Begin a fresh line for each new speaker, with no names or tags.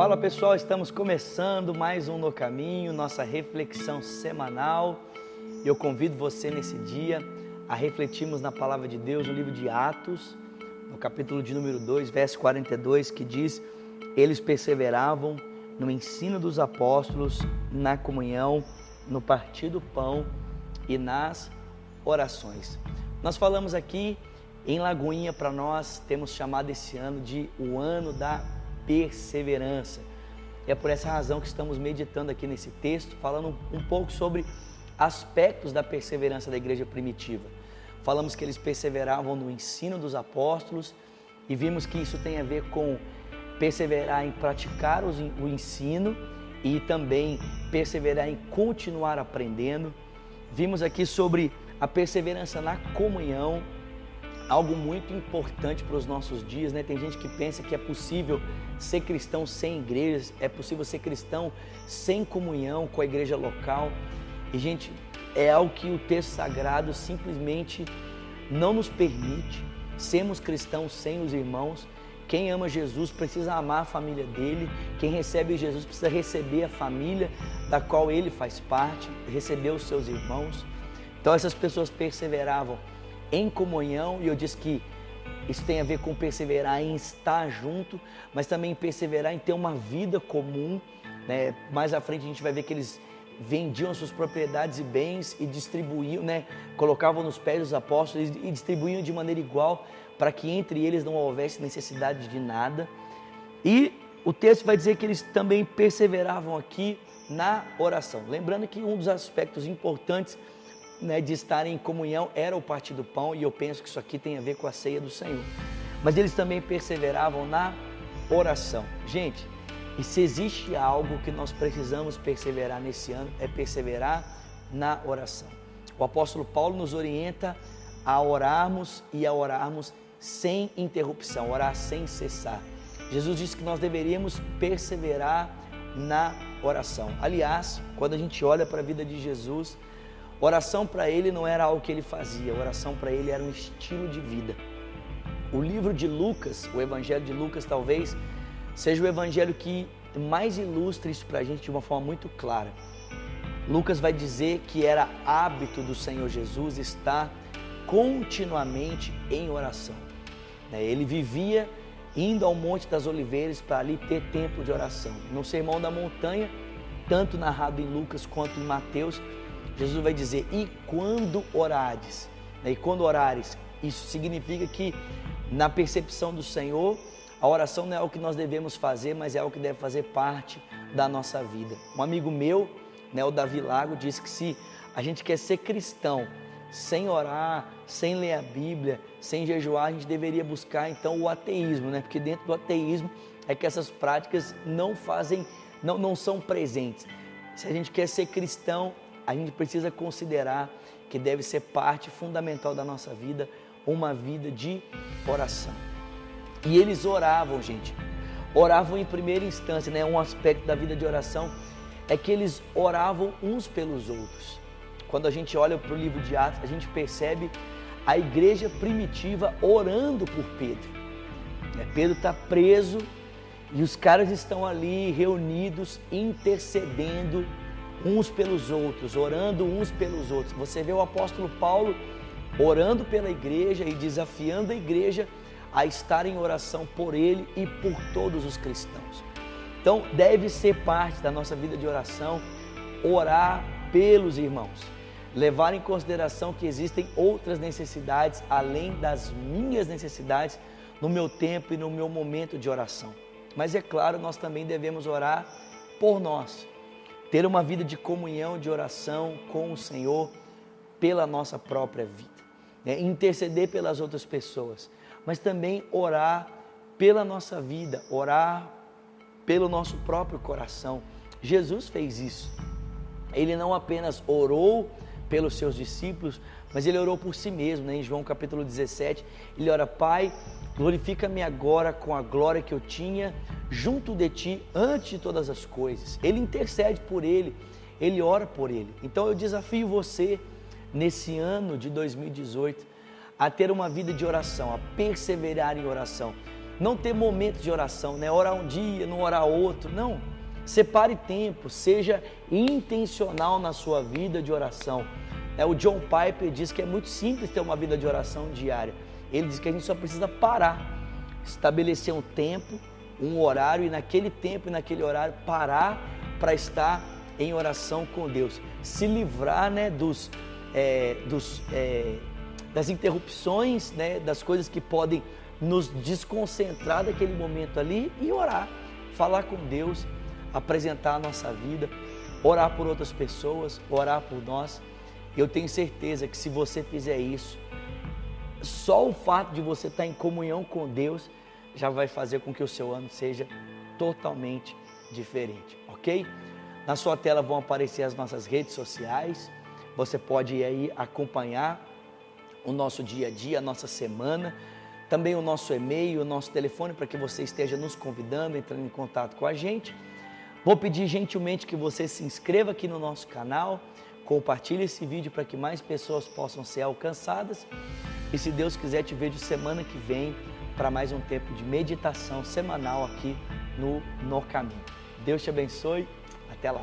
Fala pessoal, estamos começando mais um No Caminho, nossa reflexão semanal. Eu convido você nesse dia a refletirmos na palavra de Deus no livro de Atos, no capítulo de número 2, verso 42, que diz: Eles perseveravam no ensino dos apóstolos, na comunhão, no partir do pão e nas orações. Nós falamos aqui em Lagoinha para nós temos chamado esse ano de o ano da perseverança. É por essa razão que estamos meditando aqui nesse texto, falando um pouco sobre aspectos da perseverança da igreja primitiva. Falamos que eles perseveravam no ensino dos apóstolos e vimos que isso tem a ver com perseverar em praticar o ensino e também perseverar em continuar aprendendo. Vimos aqui sobre a perseverança na comunhão, algo muito importante para os nossos dias, né? Tem gente que pensa que é possível ser cristão sem igrejas, é possível ser cristão sem comunhão com a igreja local. E gente, é algo que o texto sagrado simplesmente não nos permite sermos cristãos sem os irmãos. Quem ama Jesus precisa amar a família dele. Quem recebe Jesus precisa receber a família da qual ele faz parte, receber os seus irmãos. Então essas pessoas perseveravam em comunhão, e eu disse que isso tem a ver com perseverar em estar junto, mas também perseverar em ter uma vida comum. Né? Mais à frente a gente vai ver que eles vendiam suas propriedades e bens e distribuíam, né? colocavam nos pés dos apóstolos e distribuíam de maneira igual para que entre eles não houvesse necessidade de nada. E o texto vai dizer que eles também perseveravam aqui na oração. Lembrando que um dos aspectos importantes né, de estarem em comunhão era o partir do pão, e eu penso que isso aqui tem a ver com a ceia do Senhor. Mas eles também perseveravam na oração. Gente, e se existe algo que nós precisamos perseverar nesse ano, é perseverar na oração. O apóstolo Paulo nos orienta a orarmos e a orarmos sem interrupção, orar sem cessar. Jesus disse que nós deveríamos perseverar na oração. Aliás, quando a gente olha para a vida de Jesus, Oração para ele não era algo que ele fazia, oração para ele era um estilo de vida. O livro de Lucas, o Evangelho de Lucas, talvez seja o evangelho que mais ilustra isso para a gente de uma forma muito clara. Lucas vai dizer que era hábito do Senhor Jesus estar continuamente em oração. Né? Ele vivia indo ao Monte das Oliveiras para ali ter tempo de oração. No Sermão da Montanha, tanto narrado em Lucas quanto em Mateus, Jesus vai dizer: E quando orades? Né? E quando orares? Isso significa que, na percepção do Senhor, a oração não é o que nós devemos fazer, mas é o que deve fazer parte da nossa vida. Um amigo meu, né, o Davi Lago, disse que se a gente quer ser cristão sem orar, sem ler a Bíblia, sem jejuar, a gente deveria buscar então o ateísmo, né? Porque dentro do ateísmo é que essas práticas não fazem, não, não são presentes. Se a gente quer ser cristão, a gente precisa considerar que deve ser parte fundamental da nossa vida uma vida de oração. E eles oravam, gente. Oravam em primeira instância, né? Um aspecto da vida de oração é que eles oravam uns pelos outros. Quando a gente olha para o livro de Atos, a gente percebe a igreja primitiva orando por Pedro. É, Pedro está preso e os caras estão ali reunidos, intercedendo uns pelos outros, orando uns pelos outros. Você vê o apóstolo Paulo orando pela igreja e desafiando a igreja a estar em oração por ele e por todos os cristãos. Então, deve ser parte da nossa vida de oração orar pelos irmãos, levar em consideração que existem outras necessidades além das minhas necessidades no meu tempo e no meu momento de oração. Mas é claro, nós também devemos orar por nós, ter uma vida de comunhão, de oração com o Senhor pela nossa própria vida, né? interceder pelas outras pessoas, mas também orar pela nossa vida, orar pelo nosso próprio coração. Jesus fez isso. Ele não apenas orou pelos seus discípulos, mas ele orou por si mesmo, né? em João capítulo 17. Ele ora, Pai, glorifica-me agora com a glória que eu tinha junto de ti antes de todas as coisas. Ele intercede por ele, ele ora por ele. Então eu desafio você nesse ano de 2018 a ter uma vida de oração, a perseverar em oração. não ter momento de oração, né? Orar um dia, não orar outro, não. Separe tempo, seja intencional na sua vida de oração. É, o John Piper diz que é muito simples ter uma vida de oração diária. Ele diz que a gente só precisa parar, estabelecer um tempo, um horário e naquele tempo e naquele horário parar para estar em oração com Deus, se livrar né, dos, é, dos, é, das interrupções, né, das coisas que podem nos desconcentrar daquele momento ali e orar, falar com Deus, apresentar a nossa vida, orar por outras pessoas, orar por nós. Eu tenho certeza que se você fizer isso, só o fato de você estar em comunhão com Deus já vai fazer com que o seu ano seja totalmente diferente, ok? Na sua tela vão aparecer as nossas redes sociais. Você pode ir aí acompanhar o nosso dia a dia, a nossa semana, também o nosso e-mail, o nosso telefone para que você esteja nos convidando, entrando em contato com a gente. Vou pedir gentilmente que você se inscreva aqui no nosso canal, compartilhe esse vídeo para que mais pessoas possam ser alcançadas. E se Deus quiser, te vejo semana que vem para mais um tempo de meditação semanal aqui no No Caminho. Deus te abençoe. Até lá.